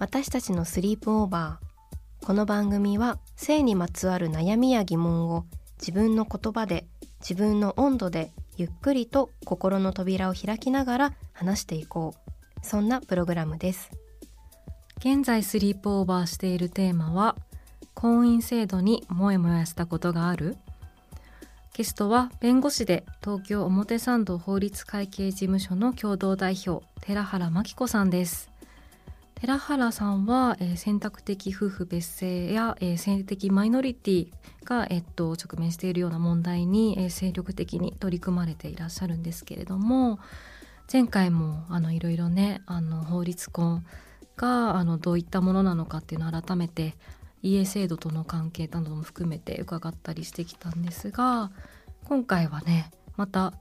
私たちのスリープオーバー。この番組は性にまつわる悩みや疑問を自分の言葉で自分の温度でゆっくりと心の扉を開きながら話していこう。そんなプログラムです。現在スリープオーバーしているテーマは婚姻制度にモヤモヤしたことがある。ゲストは弁護士で東京表参道法律会計事務所の共同代表寺原真紀子さんです。寺原さんは、えー選択的夫婦別姓や、えー性的マイノリティが、えっと、直面しているような問題に、えー精力的に取り組まれていらっしゃるんですけれども前回もあのいろいろねあの法律婚があのどういったものなのかっていうのを改めて家制度との関係なども含めて伺ったりしてきたんですが今回はねまた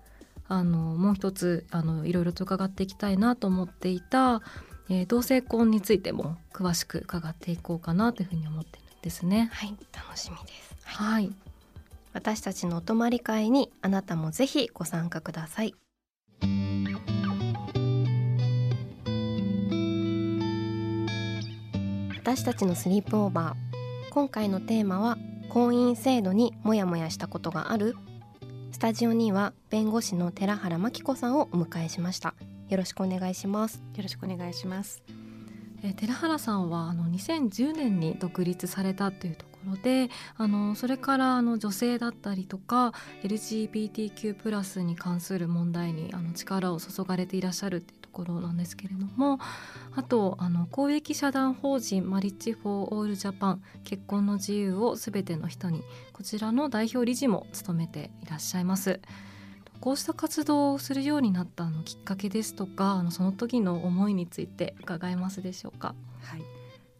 あのもう一つあのいろいろと伺っていきたいなと思っていた、えー同性婚についても詳しく伺っていこうかなというふうに思ってるんですね。はい楽しみです。はい、私たちのお泊まり会にあなたもぜひご参加ください。私たちのスリープオーバー。今回のテーマは婚姻制度にモヤモヤしたことがある。スタジオには弁護士の寺原真紀子さんをお迎えしましたよろしくお願いしますよろしくお願いします。え寺原さんはあの2010年に独立されたというところであのそれからあの女性だったりとか LGBTQ+ プラスに関する問題にあの力を注がれていらっしゃるっていうところなんですけれどもあとあの公益社団法人 Marriage For All Japan 結婚の自由をすべての人にこちらの代表理事も務めていらっしゃいます。こうした活動をするようになったあのきっかけですとかあのその時の思いについて伺えますでしょうか？はい。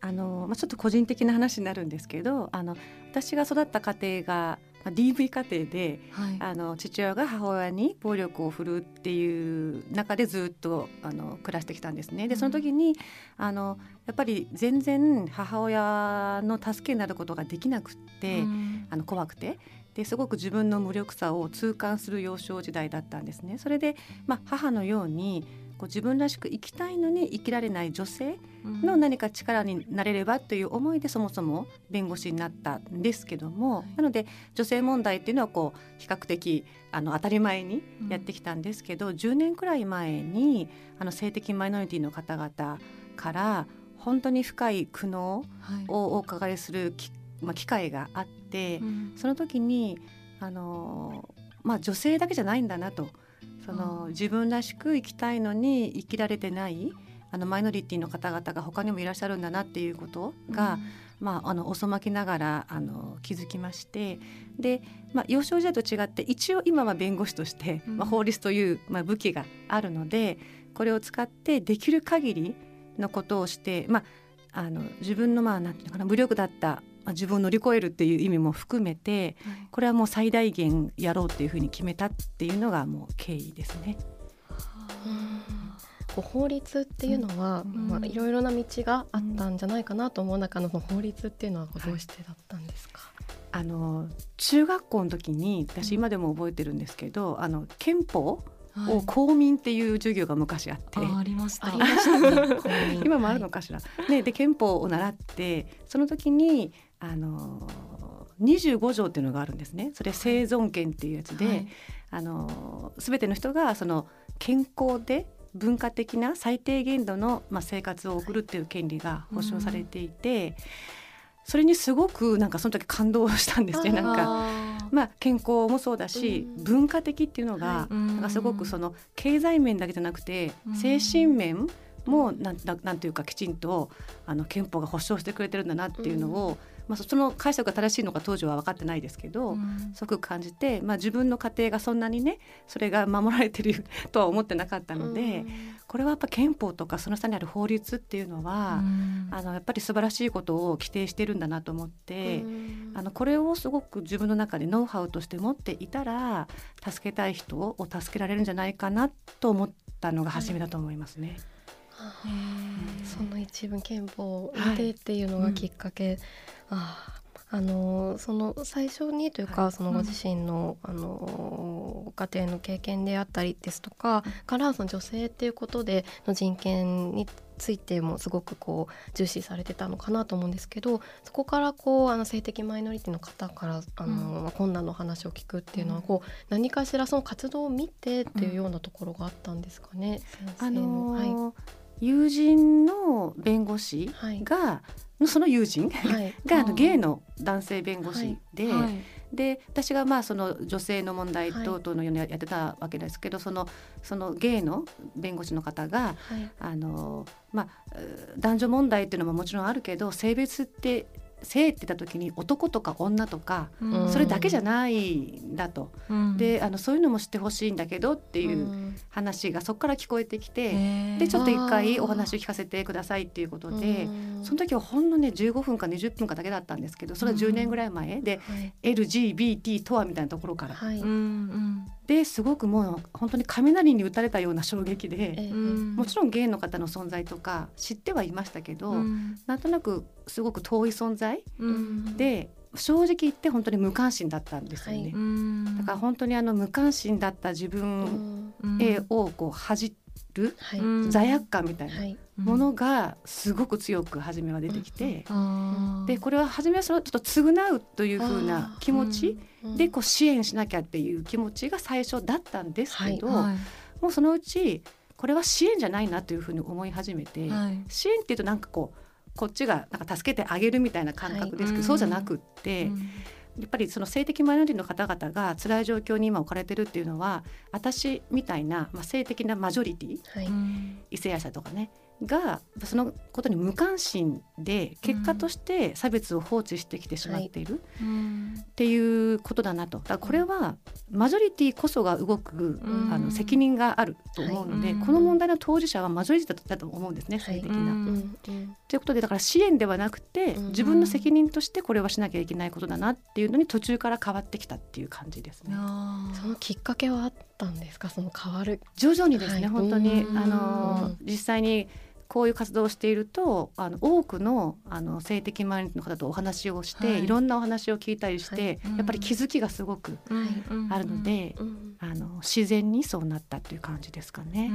あのまあちょっと個人的な話になるんですけど、あの私が育った家庭が、まあ、DV 家庭で、はい、あの父親が母親に暴力を振るうっていう中でずっとあの暮らしてきたんですね。でその時にあのやっぱり全然母親の助けになることができなくって、うんあの怖くてですごく自分の無力さを痛感する幼少時代だったんですね。それで、まあ、母のようにこう自分らしく生きたいのに生きられない女性の何か力になれればという思いでそもそも弁護士になったんですけども、はい。なので女性問題っていうのはこう比較的あの当たり前にやってきたんですけど、10年くらい前にあの性的マイノリティの方々から本当に深い苦悩はい。をお伺いするき、まあ、機会があって、うん。その時にあの、まあ、女性だけじゃないんだなと。そのうん。自分らしく生きたいのに生きられてないあのマイノリティの方々が他にもいらっしゃるんだなっていうことが、まあ、あの遅まきながらあの気づきまして。で、まあ、幼少時代と違って一応今は弁護士として、うん。まあ、法律という、まあ、武器があるのでこれを使ってできる限りのことをして、まあ、あの自分のまあなんていうのかな無力だった、まあ、自分を乗り越えるっていう意味も含めてうんはい。これはもう最大限やろうっていうふうに決めたっていうのがもう経緯ですね。こう法律っていうのは、うん。まあ、いろいろな道があったんじゃないかなと思う中のその法律っていうのはこうどうしてだったんですか、あの中学校の時に私今でも覚えてるんですけど、あの憲法はい。を公民っていう授業が昔あって、あありました。ありましたね公民今もあるのかしら。ね、で憲法を習ってその時にあの25条っていうのがあるんですね。それ生存権っていうやつで、はい。あの全ての人がその健康で文化的な最低限度の、まあ、生活を送るっていう権利が保障されていて、それにすごくなんかその時感動したんですねなんかまあ健康もそうだし、文化的っていうのが、なんかすごくその経済面だけじゃなくて、精神面もなんなんていうかきちんとあの憲法が保障してくれてるんだなっていうのを、まあ、その解釈が正しいのか当時は分かってないですけど、うん、すごく感じて、まあ、自分の家庭がそんなにねそれが守られてる とは思ってなかったので、うん、これはやっぱ憲法とかその下にある法律っていうのは、うん、あのやっぱり素晴らしいことを規定してるんだなと思って、あのこれをすごく自分の中でノウハウとして持っていたら助けたい人を助けられるんじゃないかなと思ったのが初めだと思いますね。その一文憲法を見てっていうのがきっかけ、はいうん、ああのその最初にというか、はい、そのご自身の,、あの家庭の経験であったりですとか、うん、からその女性っていうことでの人権についてもすごくこう重視されてたのかなと思うんですけどそこからこうあの性的マイノリティの方からあの、うん、困難の話を聞くっていうのはこう、何かしらその活動を見てっていうようなところがあったんですかね。うん、あの。ーはい友人の弁護士が、はい、その友人、はい、があのゲイの男性弁護士で。はい、で私がまあその女性の問題等々のようにやってたわけですけど、そのそのゲイの弁護士の方が、あのまあ、男女問題っていうのももちろんあるけど性別って性って言った時に男とか女とか、うん、それだけじゃないんだと、うん、であのそういうのも知ってほしいんだけどっていう話がそこから聞こえてきて、うん、でちょっと一回お話を聞かせてくださいっていうことでその時はほんのね15分か20分かだけだったんですけどそれは10年ぐらい前で、はい、LGBT とはみたいなところから。はいですごくもう本当に雷に打たれたような衝撃で、えー、もちろんゲイの方の存在とか知ってはいましたけど、うん、なんとなくすごく遠い存在、うん、で正直言って本当に無関心だったんですよね。はい、だから本当にあの無関心だった自分へをこう恥じる、はい、罪悪感みたいなものがすごく強く初めは出てきて、でこれは初めはそのちょっと償うというふうな気持ちでこう支援しなきゃっていう気持ちが最初だったんですけど、はい。もうそのうちこれは支援じゃないなというふうに思い始めて、はい、支援っていうとなんかこうこっちがなんか助けてあげるみたいな感覚ですけど、はい、そうじゃなくって、うん、やっぱりその性的マイノリティの方々が辛い状況に今置かれてるっていうのは私みたいな、まあ、性的なマジョリティ、はい、異性愛者とかねがそのことに無関心で結果として差別を放置してきてしまっている、っていうことだなと。だからこれはマジョリティこそが動く、あの責任があると思うので、この問題の当事者はマジョリティだと思うんですね性的な。ということでだから支援ではなくて自分の責任としてこれはしなきゃいけないことだなっていうのに途中から変わってきたっていう感じですね。そのきっかけはあったんですか？その変わる。徐々にですね、はい、本当に。あの実際にこういう活動をしているとあの多くのあの性的マイノリティの方とお話をして、はい、いろんなお話を聞いたりして、はい、やっぱり気づきがすごくあるので、あの自然にそうなったという感じですかね。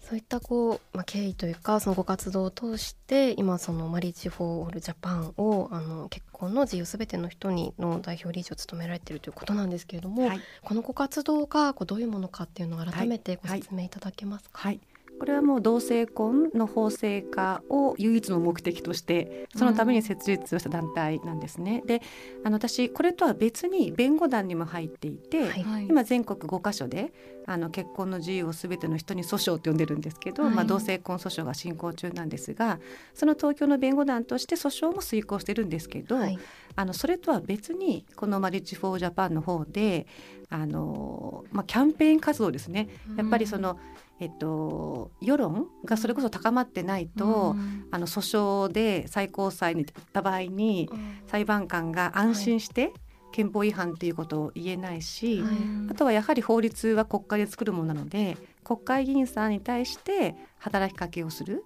そういったこう、まあ、経緯というかそのご活動を通して今その Marriage For All Japan をあの結婚の自由すべての人にの代表理事を務められているということなんですけれども、はい、このご活動がこうどういうものかっていうのを改めてご説明いただけますか？はい、はいこれはもう同性婚の法制化を唯一の目的としてそのために設立をした団体なんですね。うん、であの私これとは別に弁護団にも入っていて、はい、今全国5カ所であの結婚の自由をすべての人に訴訟って呼んでるんですけど、はい、まあ、同性婚訴訟が進行中なんですがその東京の弁護団として訴訟も遂行してるんですけど、はい、あのそれとは別にこの Marriage For Japan の方であの、まあ、キャンペーン活動ですね。やっぱりその、うんえっと、世論がそれこそ高まってないと、うん、あの訴訟で最高裁に行った場合に、裁判官が安心して、憲法違反っていうことを言えないし、はい、あとはやはり法律は国会で作るものなので国会議員さんに対して働きかけをする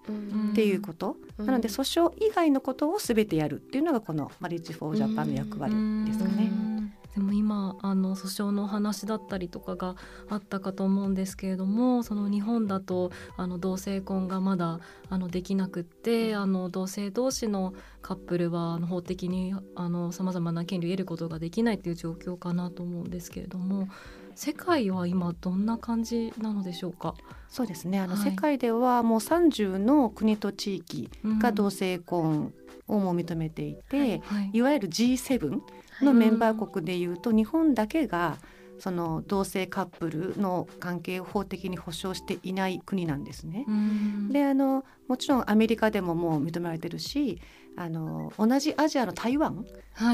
っていうこと、うん、なので訴訟以外のことを全てやるっていうのがこの Marriage For Japan の役割ですかね。でも今あの訴訟の話だったりとかがあったかと思うんですけれどもその日本だとあの同性婚がまだあのできなくってあの同性同士のカップルはあの法的にさまざまな権利を得ることができないという状況かなと思うんですけれども世界は今どんな感じなのでしょうか？そうですね。あの、はい、世界ではもう30の国と地域が同性婚をも認めていて、うんはい。はい、いわゆる G7 のメンバー国でいうと、日本だけがその同性カップルの関係を法的に保障していない国なんですね。であのもちろんアメリカでももう認められてるしあの同じアジアの台湾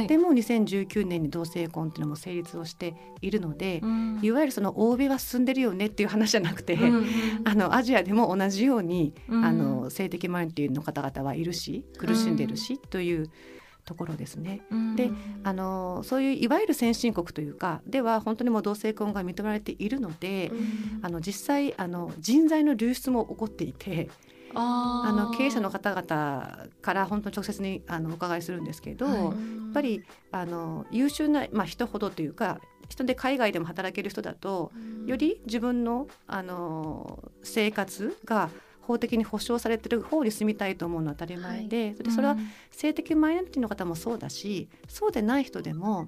でも2019年に同性婚っていうのも成立をしているので、いわゆるその欧米は進んでるよねっていう話じゃなくて、あのアジアでも同じように、あの性的マイノリティの方々はいるし苦しんでるし、というところですね。であのそういういわゆる先進国というかでは本当にもう同性婚が認められているので、あの実際あの人材の流出も起こっていて。あの経営者の方々から本当に直接にあのお伺いするんですけど、はい、やっぱりあの優秀な、まあ、人ほどというか人で海外でも働ける人だと、より自分のあの生活が法的に保障されてる方に住みたいと思うのは当たり前で、はい、それそれは性的マイノリティの方もそうだしそうでない人でもやっ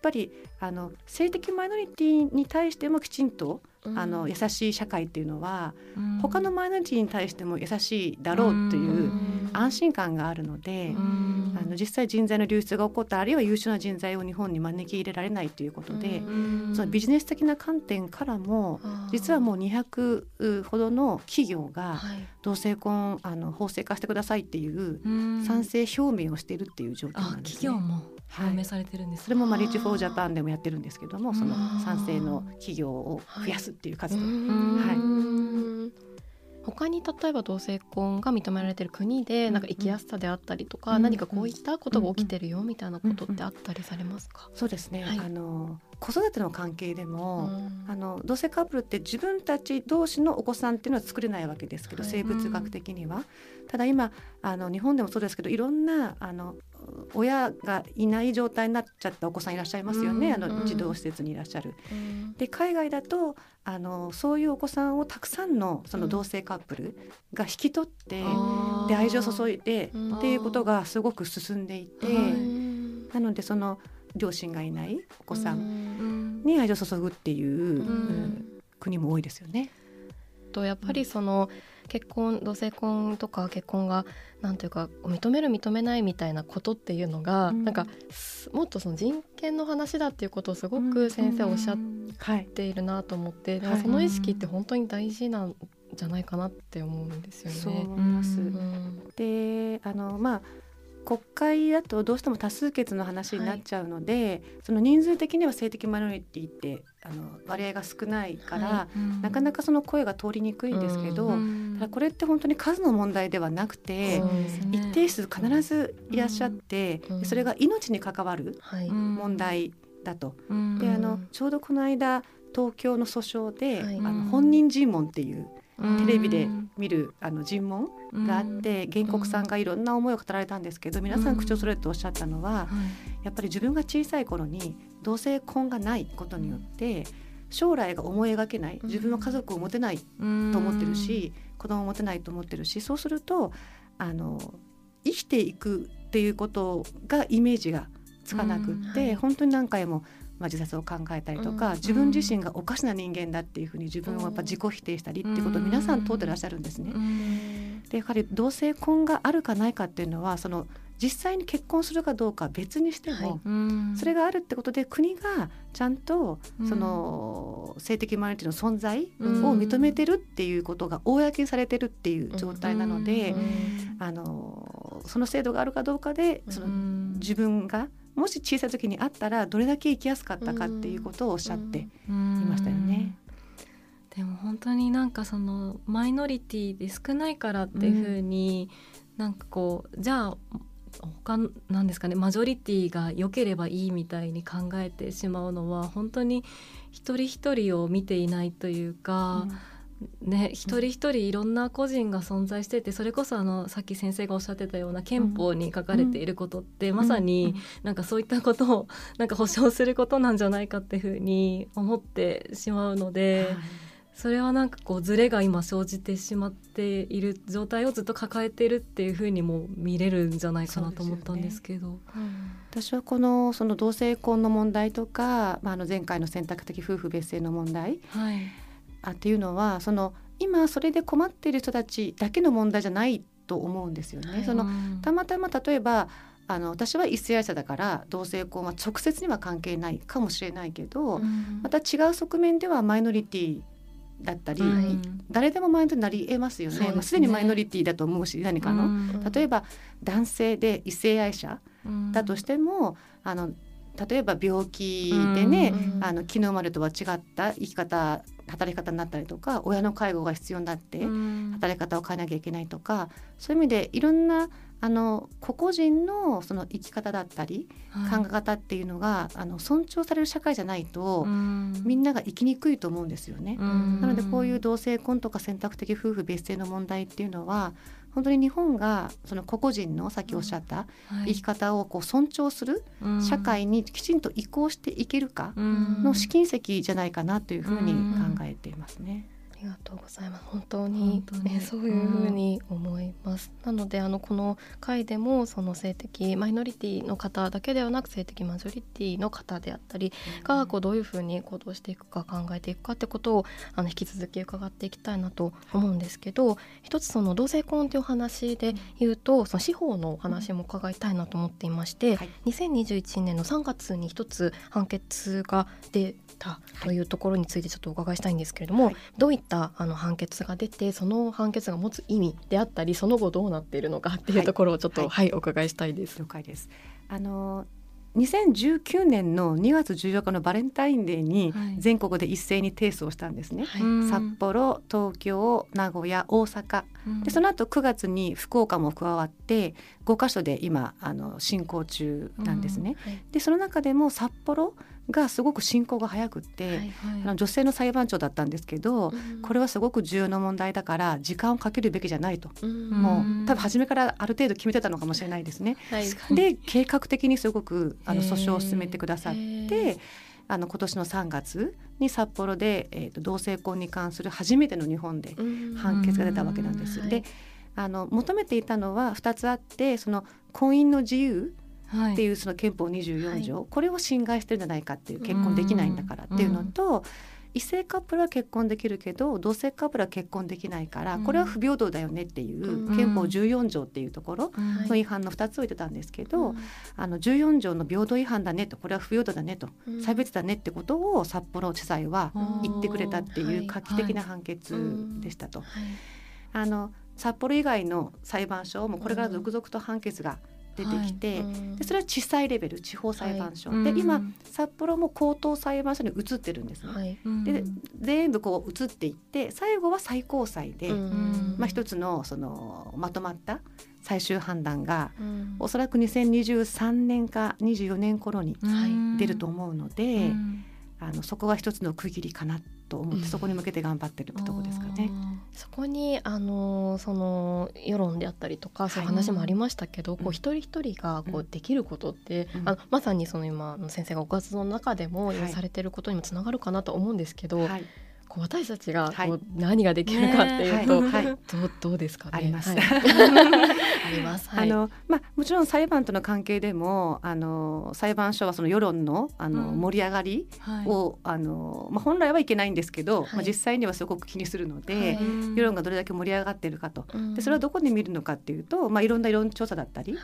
ぱりあの性的マイノリティに対してもきちんとあの優しい社会っていうのは、うん、他のマイノリティに対しても優しいだろうという安心感があるので、うん、あの実際人材の流出が起こったあるいは優秀な人材を日本に招き入れられないということで、うん、そのビジネス的な観点からも実はもう200ほどの企業が同性婚あの法制化してくださいっていう賛成表明をしているっていう状況なんです、ね、企業も表明されてるんです、はい、それもまあリーチフォージャパンでもやってるんですけどもその賛成の企業を増やすっていう活動。はい他に例えば同性婚が認められてる国でなんか生きやすさであったりとか、何かこういったことが起きてるよみたいなことってあったりされますか、そうですね、はい、あの子育ての関係でも、あの同性カップルって自分たち同士のお子さんっていうのは作れないわけですけど、はい、生物学的には。ただ今あの日本でもそうですけどいろんなあの親がいない状態になっちゃったお子さんいらっしゃいますよね、あの児童施設にいらっしゃる。で海外だとあのそういうお子さんをたくさんのその同性カップルが引き取って、で愛情を注いでっていうことがすごく進んでいて、なのでその両親がいないお子さんに愛情を注ぐっていう、国も多いですよね。とやっぱりその、結婚同性婚とか結婚がなんというか認める認めないみたいなことっていうのが、うん、なんかもっとその人権の話だっていうことをすごく先生おっしゃっているなと思って、うんはい、その意識って本当に大事なんじゃないかなって思うんですよね。そう思います、うん、であのまあ国会だとどうしても多数決の話になっちゃうので、はい、その人数的には性的マイノリティってあの割合が少ないから、はいうん、なかなかその声が通りにくいんですけど、うん、ただこれって本当に数の問題ではなくて、ね、一定数必ずいらっしゃって、うん、それが命に関わる問題だと。であのちょうどこの間東京の訴訟で、あの本人尋問っていうテレビで見るあの尋問があって原告さんがいろんな思いを語られたんですけど皆さん口を揃えておっしゃったのはやっぱり自分が小さい頃に同性婚がないことによって将来が思い描けない自分は家族を持てないと思ってるし子供を持てないと思ってるしそうするとあの生きていくっていうことがイメージがつかなくって、本当に何回もまあ、自殺を考えたりとか、うん、自分自身がおかしな人間だっていうふうに自分をやっぱ自己否定したりっていうことを皆さん通ってらっしゃるんですね。でやはり同性婚があるかないかっていうのはその実際に結婚するかどうかは別にしても、はい、それがあるってことで国がちゃんとその性的マイノリティの存在を認めてるっていうことが公にされてるっていう状態なので、あのその制度があるかどうかでその自分がもし小さい時にあったらどれだけ生きやすかったかっていうことをおっしゃっていましたよね。でも本当になんかそのマイノリティで少ないからっていうふうに、ん、なんかこうじゃあ他なんですかねマジョリティが良ければいいみたいに考えてしまうのは本当に一人一人を見ていないというか、うん。ね、一人一人いろんな個人が存在しててそれこそあのさっき先生がおっしゃってたような憲法に書かれていることって、まさになんかそういったことをなんか保障することなんじゃないかっていうふうに思ってしまうので。それはなんかこうズレが今生じてしまっている状態をずっと抱えてるっていうふうにも見れるんじゃないかなと思ったんですけど、ねうん、私はこのその同性婚の問題とか、まあ、あの前回の選択的夫婦別姓の問題、はい、あっていうのはその今それで困っている人たちだけの問題じゃないと思うんですよね。はい、そのたまたま例えばあの私は異性愛者だから同性婚は直接には関係ないかもしれないけど、うん、また違う側面ではマイノリティだったり、はい、誰でもマイノリティになりえますよね。すで、まあ、すでにマイノリティだと思うし何かの、うん、例えば男性で異性愛者だとしても、あの例えば病気でね、あの昨日までとは違った生き方働き方になったりとか親の介護が必要になって働き方を変えなきゃいけないとかそういう意味でいろんなあの個々人のその生き方だったり、考え方っていうのがあの尊重される社会じゃないと、みんなが生きにくいと思うんですよね。なのでこういう同性婚とか選択的夫婦別姓の問題っていうのは本当に日本がその個々人のさっきおっしゃった生き方をこう尊重する社会にきちんと移行していけるかの試金石じゃないかなというふうに考えていますね。りがとうございます。本当にね、そういうふうに思います、なのであのこの回でもその性的マイノリティの方だけではなく性的マジョリティの方であったりがこうどういうふうに行動していくか考えていくかってことをあの引き続き伺っていきたいなと思うんですけど一つその同性婚という話で言うとその司法のお話も伺いたいなと思っていまして、はい、2021年の3月に一つ判決が出たというところについてちょっとお伺いしたいんですけれども、はい、どういったあの判決が出てその判決が持つ意味であったりその後どうなっているのかっていうところをちょっと、はい、はい、お伺いしたいです。了解です。あの2019年の2月14日のバレンタインデーに全国で一斉に提訴をしたんですね、はい、札幌東京名古屋大阪、うん、でその後9月に福岡も加わって5か所で今あの進行中なんですね、うん。はい、でその中でも札幌がすごく進行が早くって、はいはい、女性の裁判長だったんですけど、うん、これはすごく重要な問題だから時間をかけるべきじゃないと、うん、もう多分初めからある程度決めてたのかもしれないですね。はい、で計画的にすごくあの訴訟を進めてくださって。あの今年の3月に札幌で、えーと、同性婚に関する初めての日本で判決が出たわけなんです。であの求めていたのは2つあってその婚姻の自由っていうその憲法24条、はい、これを侵害してるんじゃないかっていう結婚できないんだからっていうのと、異性カップルは結婚できるけど同性カップルは結婚できないからこれは不平等だよねっていう憲法14条っていうところの違反の2つを言ってたんですけど、あの14条の平等違反だねとこれは不平等だねと差別だねってことを札幌地裁は言ってくれたっていう画期的な判決でしたと。あの札幌以外の裁判所もこれから続々と判決が出てきて、はい、でそれは地裁レベル地方裁判所、はい、で今札幌も高等裁判所に移ってるんですね。はい、で全部こう移っていって最後は最高裁で、まあ、一つのそのまとまった最終判断が、うん、おそらく2023年か24年頃に出ると思うので、あのそこが一つの区切りかなと思って、そこに向けて頑張ってるとこですかね。そこにあのその世論であったりとかそういう話もありましたけど、はい、こう一人一人がこうできることって、うん、あのまさにその今の先生がご活動の中でもされてることにもつながるかなと思うんですけど、はいこう私たちがこう何ができるかっていうと、はい、どうどうですか、ね、あります。はい、あります。あのまあもちろん裁判との関係でもあの裁判所はその世論のあの、うん、盛り上がりを、あのまあ本来はいけないんですけど、まあ実際にはすごく気にするので、世論がどれだけ盛り上がっているかと、でそれはどこで見るのかっていうと、まあいろんな世論調査だったり、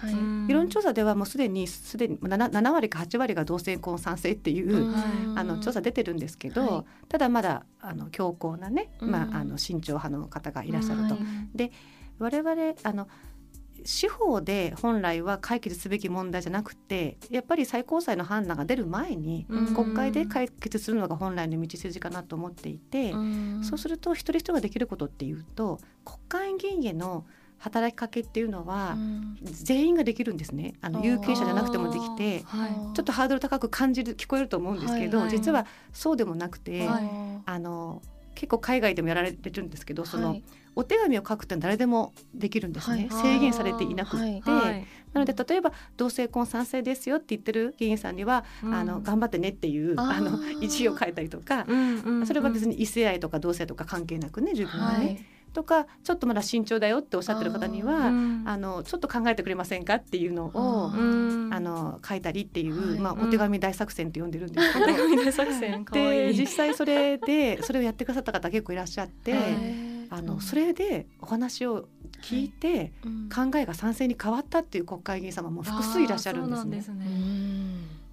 世論調査ではもうすでにすでに 7, 7割か8割が同性婚賛成っていう、あの調査出てるんですけど、ただまだあの強硬なね、まあ、あの慎重派の方がいらっしゃると。で我々あの司法で本来は解決すべき問題じゃなくてやっぱり最高裁の判断が出る前に国会で解決するのが本来の道筋かなと思っていてそうすると一人一人ができることっていうと国会議員への働きかけっていうのは、全員ができるんですね。あの有権者じゃなくてもできて、ちょっとハードル高く感じる聞こえると思うんですけど、実はそうでもなくて、あの結構海外でもやられてるんですけど、そのはい。お手紙を書くって誰でもできるんですね、はい。制限されていなくって、はい。なので例えば同性婚賛成ですよって言ってる議員さんには、うん。あの頑張ってねっていうあの一行書いたりとか、うんうんうん。それは別に異性愛とか同性とか関係なくね自分はいとかちょっとまだ慎重だよっておっしゃってる方にはあうんのちょっと考えてくれませんかっていうのをあうん。あの書いたりっていう、はい。まあ、うん。お手紙大作戦って呼んでるんですけど。手紙大作戦。で実際それでそれをやってくださった方結構いらっしゃって、はい。あのそれでお話を聞いて、うん。考えが賛成に変わったっていう国会議員様も複数いらっしゃるんですね。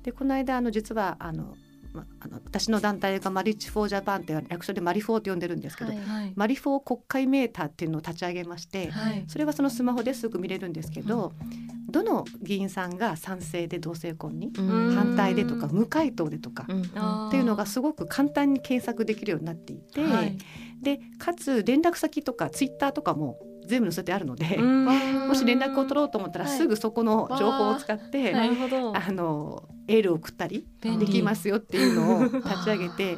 でこの間あの実はあの、ま、あの私の団体が Marriage For Japan って略称でマリフォーって呼んでるんですけど、はいはい。マリフォー国会メーターっていうのを立ち上げまして、はい。それはそのスマホですぐ見れるんですけど、どの議員さんが賛成で同性婚に、うん。反対でとか無回答でとか、っていうのがすごく簡単に検索できるようになっていて、はい。でかつ連絡先とかツイッターとかも全部載せてあるので、うん もし連絡を取ろうと思ったらはい。すぐそこの情報を使って、なるほど。あのエールを送ったりできますよっていうのを 立ち上げて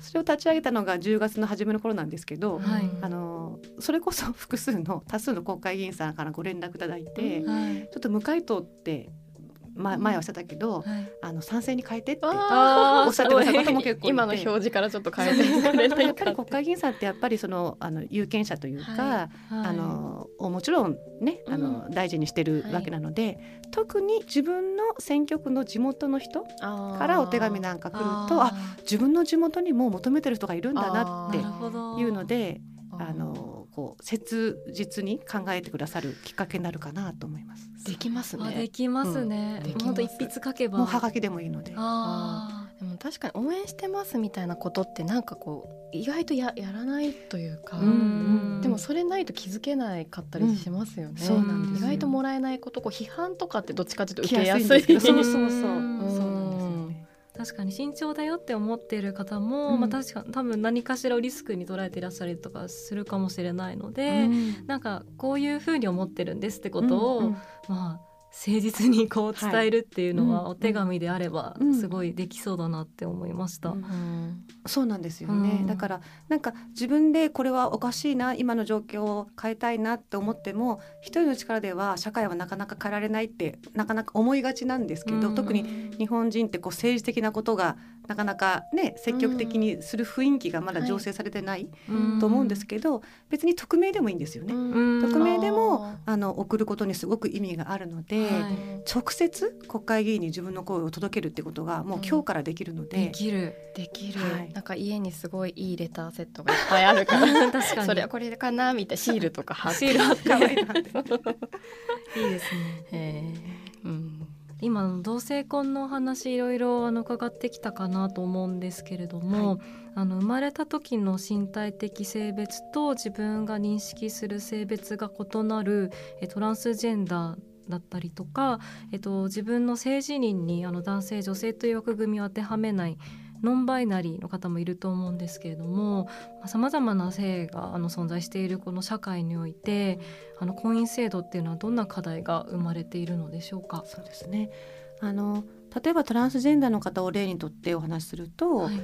それを立ち上げたのが10月の初めの頃なんですけど、はい。あのそれこそ複数の多数の国会議員さんからご連絡いただいて、ちょはい。っと無回答って、ま、前はしてたけど、はい。あの賛成に変えてっておっしゃってくださる方も結構今の表示からちょっと変えてやっぱり国会議員さんってやっぱりそのあの有権者というか、はあのをもちろんねあの、大事にしてるわけなので、特に自分の選挙区の地元の人からお手紙なんか来るとあ自分の地元にも求めてる人がいるんだなっていうのであのこう切実に考えてくださるきっかけになるかなと思います。できますあでね。きます。ね本当一筆書けば。もうはがきでもいいので。あでも確かに応援してますみたいなことってなんかこう意外とややらないというか、ーうんでもそれないと気づけないかったりしますよね、うんそうなんですよ。意外ともらえないことこう批判とかってどっちかというと受けやすい。すいんですけど。そうそうそう。うん。そうなん。ですよね。確かに慎重だよって思っている方も、うん。まあ確か多分何かしらをリスクに捉えていらっしゃるとかするかもしれないので、うん。なんかこういうふうに思ってるんですってことを、うんうん。まあ誠実にこう伝えるっていうのは、はい。お手紙であればうん。すごいできそうだなって思いました。うんうん。そうなんですよね、うん。だからなんか自分でこれはおかしいな今の状況を変えたいなって思っても一人の力では社会はなかなか変えられないってなかなか思いがちなんですけど、うん。特に日本人ってこう政治的なことがなかなかね積極的にする雰囲気がまだ醸成されてないと思うんですけど、別に匿名でもいいんですよね。うん。匿名でもああの送ることにすごく意味があるので、はい。直接国会議員に自分の声を届けるってことがもう今日からできるので、できる。できる、はい。なんか家にすごいいいレターセットがいっぱいあるから。確かに。それはこれかなみたいな。シールとか貼って。シール貼って。い いいですね。へー。うん今の同性婚のお話いろいろあの伺ってきたかなと思うんですけれども、あの生まれた時の身体的性別と自分が認識する性別が異なるえトランスジェンダーだったりとか、えっと、自分の性自認にあの男性女性という枠組みを当てはめないノンバイナリーの方もいると思うんですけれどもさまざ、まな性があの存在しているこの社会においてあの婚姻制度っていうのはどんな課題が生まれているのでしょうか？そうですね。あの例えばトランスジェンダーの方を例にとってお話しすると,、はい。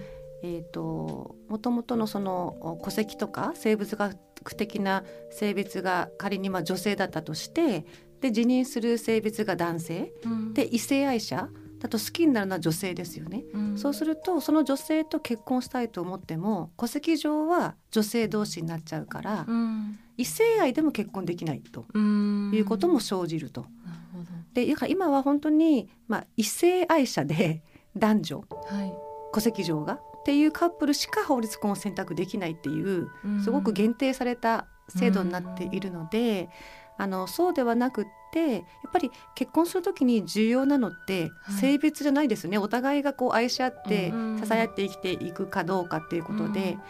えー、と元々のその戸籍とか生物学的な性別が仮にまあ女性だったとしてで自認する性別が男性。うん。で異性愛者だと好きになるのは女性ですよね。うん。そうするとその女性と結婚したいと思っても戸籍上は女性同士になっちゃうから、うん。異性愛でも結婚できないとうん。いうことも生じると。なるほでだから今は本当に、まあ、異性愛者で 男女どはい。戸籍上がっていうカップルしか法律婚を選択できないっていうすごく限定された制度になっているので、あのそうではなくってやっぱり結婚する時に重要なのってはい。性別じゃないですよね、お互いがこう愛し合ってうん支え合って生きていくかどうかっていうことで、うん。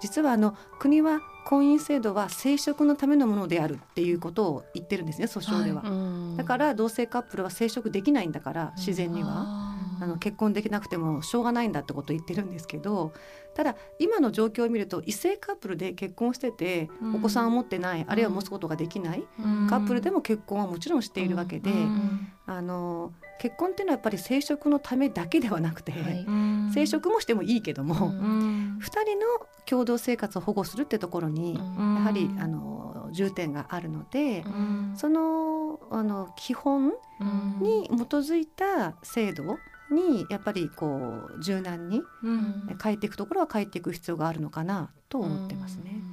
実はあの国は婚姻制度は生殖のためのものであるっていうことを言ってるんですね訴訟では。うん。だから同性カップルは生殖できないんだから自然には。ああの結婚できなくてもしょうがないんだってことを言ってるんですけどただ今の状況を見ると異性カップルで結婚しててお子さんを持ってない、あるいは持つことができない、カップルでも結婚はもちろんしているわけで、あの結婚っていうのはやっぱり生殖のためだけではなくて、はい、生殖もしてもいいけども、うん、2人の共同生活を保護するってところに、やはりあの重点があるので、そのあの基本に基づいた制度にやっぱりこう柔軟に変えていくところは変えていく必要があるのかなと思ってますね。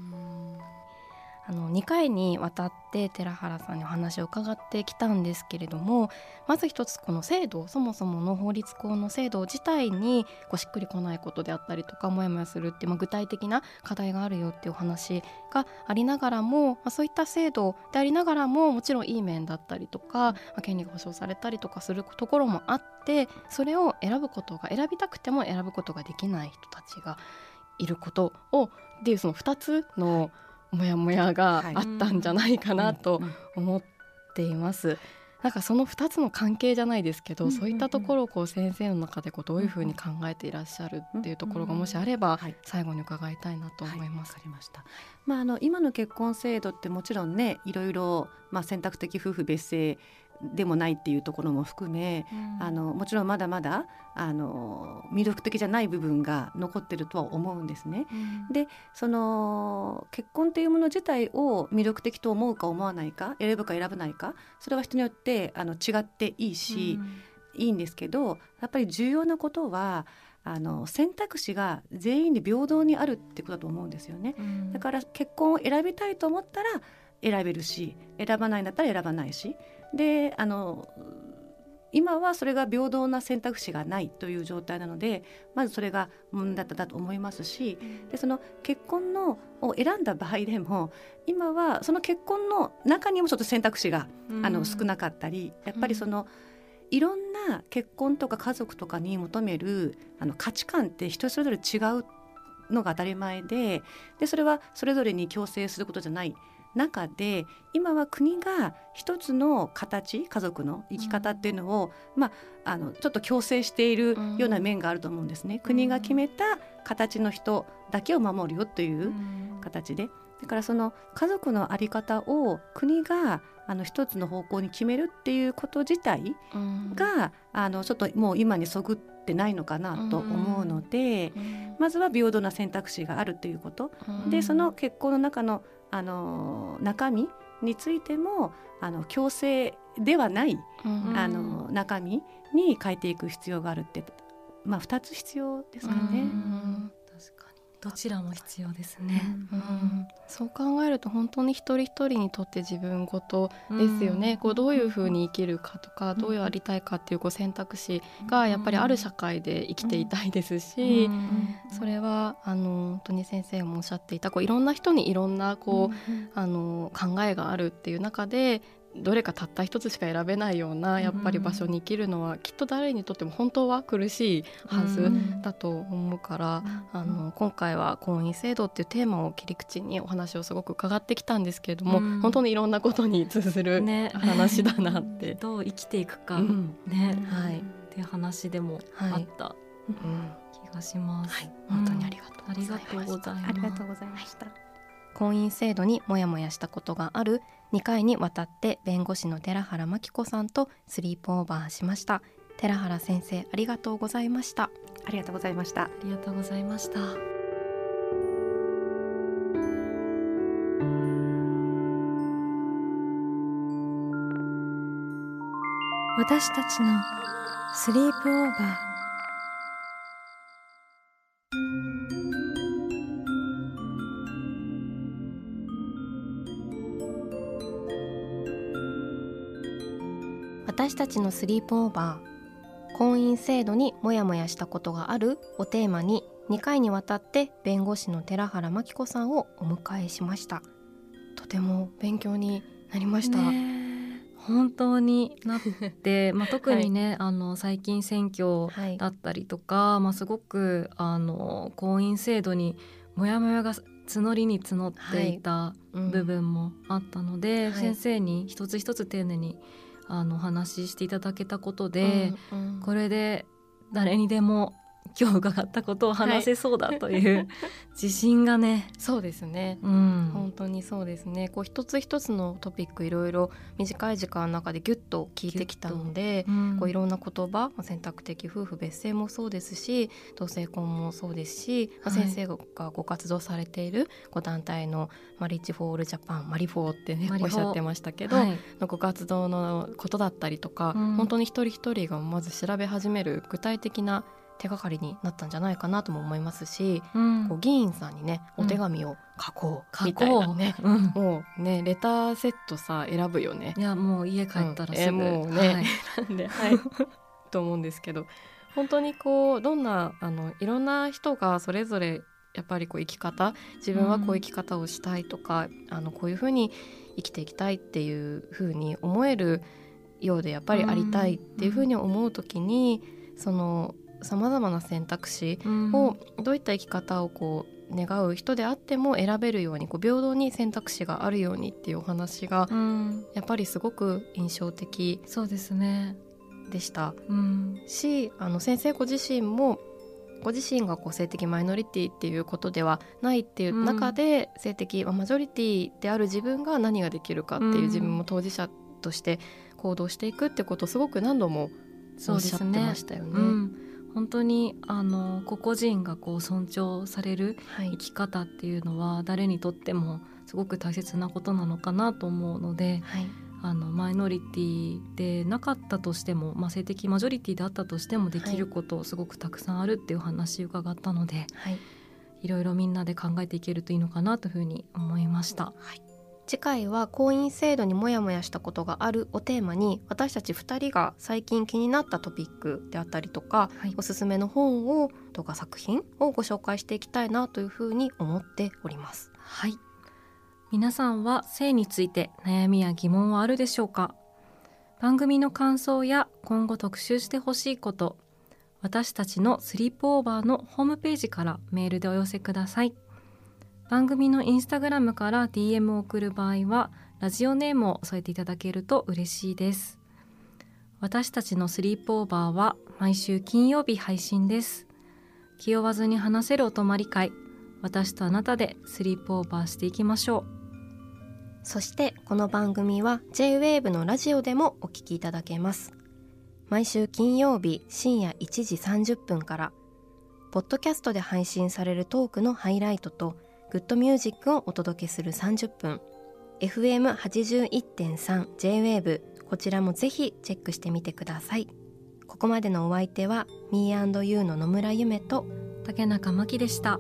あの2回にわたって寺原さんにお話を伺ってきたんですけれどもまず一つこの制度そもそもの法律校の制度自体にこうしっくりこないことであったりとかモヤモヤするって、まあ、具体的な課題があるよっていうお話がありながらも、まあ、そういった制度でありながらももちろんいい面だったりとか、まあ、権利が保障されたりとかするところもあってそれを選ぶことが選びたくても選ぶことができない人たちがいることをっていうその2つの、モヤモヤがあったんじゃないかなと思っています。なんかその2つの関係じゃないですけど、そういったところをこう先生の中でこうどういうふうに考えていらっしゃるっていうところがもしあれば、最後に伺いたいなと思います。はい、かりました。まああの今の結婚制度ってもちろんねいろいろまあ選択的夫婦別姓でもないっていうところも含め、うん、あのもちろんまだまだあの魅力的じゃない部分が残ってるとは思うんですね。うん、でその結婚っていうもの自体を魅力的と思うか思わないか選ぶか選ばないかそれは人によってあの違っていいし、うん、いいんですけどやっぱり重要なことはあの選択肢が全員で平等にあるってことだと思うんですよね。だから結婚を選びたいと思ったら選べるし選ばないんだったら選ばないしであの今はそれが平等な選択肢がないという状態なのでまずそれが問題だと思いますしでその結婚のを選んだ場合でも今はその結婚の中にもちょっと選択肢が、あの少なかったりやっぱりその、いろんな結婚とか家族とかに求めるあの価値観って人それぞれ違うのが当たり前ででそれはそれぞれに強制することじゃない中で今は国が一つの形家族の生き方っていうのを、うん、まあ、あのちょっと強制しているような面があると思うんですね。うん、国が決めた形の人だけを守るよという形で。だからその家族の在り方を国があの一つの方向に決めるっていうこと自体が、うん、あのちょっともう今にそぐってないのかなと思うので、まずは平等な選択肢があるということ、でその結婚の中のあの中身についてもあの強制ではない、うん、あの中身に変えていく必要があるってまあ2つ必要ですかね。うんどちらも必要ですね、うん、うん、そう考えると本当に一人一人にとって自分ごとですよね、うん、こうどういうふうに生きるかとか、どういうありたいかっていうこう選択肢がやっぱりある社会で生きていたいですし、それはあの本当に先生もおっしゃっていたこういろんな人にいろんなこう、あの考えがあるっていう中でどれかたった一つしか選べないようなやっぱり場所に生きるのは、きっと誰にとっても本当は苦しいはずだと思うから、あの今回は婚姻制度っていうテーマを切り口にお話をすごく伺ってきたんですけれども、本当にいろんなことに通ずる 話だなって。ね、どう生きていくか、ね、はい、っていう話でもあった、気がします、はい、本当にありがとうありがとうございます。ありがとうございました。婚姻制度にモヤモヤしたことがある2回にわたって弁護士の寺原真紀子さんとスリープオーバーしました。寺原先生ありがとうございました。ありがとうございました。ありがとうございました。私たちのスリープオーバー私たちのスリープオーバー婚姻制度にモヤモヤしたことがあるをテーマに2回にわたって弁護士の寺原真紀子さんをお迎えしました。とても勉強になりました、本当になって、まあ、特にね、はい、あの最近選挙だったりとか、はい、まあ、すごくあの婚姻制度にモヤモヤが募りに募っていた部分もあったので、はい。うん、先生に一つ一つ丁寧にあのお話ししていただけたことで、うんうん、これで誰にでも今日伺ったことを話せそうだという、はい、自信がね。そうですね、うん、本当にそうですね。こう一つ一つのトピックいろいろ短い時間の中でギュッと聞いてきたので、うん、こういろんな言葉選択的夫婦別姓もそうですし同性婚もそうですし、はい、先生がご活動されているご団体の Marriage For All Japan マリフォーってねおっしゃってましたけど、はい、のご活動のことだったりとか、うん、本当に一人一人がまず調べ始める具体的な手がかりになったんじゃないかなとも思いますし、うん、こう議員さんにねお手紙を書こうみたいなね、う。ん、もうねレターセットさ選ぶよね。いやもう家帰ったらすぐ、うん、もうね、はい、選んではい。と思うんですけど本当にこうどんなあのいろんな人がそれぞれやっぱりこう生き方自分はこういう生き方をしたいとか、あのこういうふうに生きていきたいっていうふうに思えるようでやっぱりありたいっていうふうに思う時に、そのさまざまな選択肢をどういった生き方をこう願う人であっても選べるようにこう平等に選択肢があるようにっていうお話がやっぱりすごく印象的そうですね。でした。うん、しあの先生ご自身もご自身がこう性的マイノリティっていうことではないっていう中で、うん、性的マジョリティである自分が何ができるかっていう自分も当事者として行動していくってことをすごく何度もおっしゃってましたよね。本当にあの個々人がこう尊重される生き方っていうのは誰にとってもすごく大切なことなのかなと思うので、はい、あのマイノリティでなかったとしても、まあ、性的マジョリティであったとしてもできることすごくたくさんあるっていう話伺ったので、はい、いろいろみんなで考えていけるといいのかなというふうに思いました。はい次回は婚姻制度にモヤモヤしたことがあるをテーマに私たち2人が最近気になったトピックであったりとか、はい、おすすめの本をとか作品をご紹介していきたいなというふうに思っております。はい皆さんは性について悩みや疑問はあるでしょうか？番組の感想や今後特集してほしいこと私たちのスリープオーバーのホームページからメールでお寄せください。番組のインスタグラムから DM を送る場合はラジオネームを添えていただけると嬉しいです。私たちのスリープオーバーは毎週金曜日配信です。気負わずに話せるお泊まり会私とあなたでスリープオーバーしていきましょう。そしてこの番組は J-WAVE のラジオでもお聞きいただけます。毎週金曜日深夜1時30分からポッドキャストで配信されるトークのハイライトと「グッドミュージックをお届けする30分 FM81.3JWAVE こちらもぜひチェックしてみてください。ここまでのお相手は Me&You の野村夢と竹中真希でした。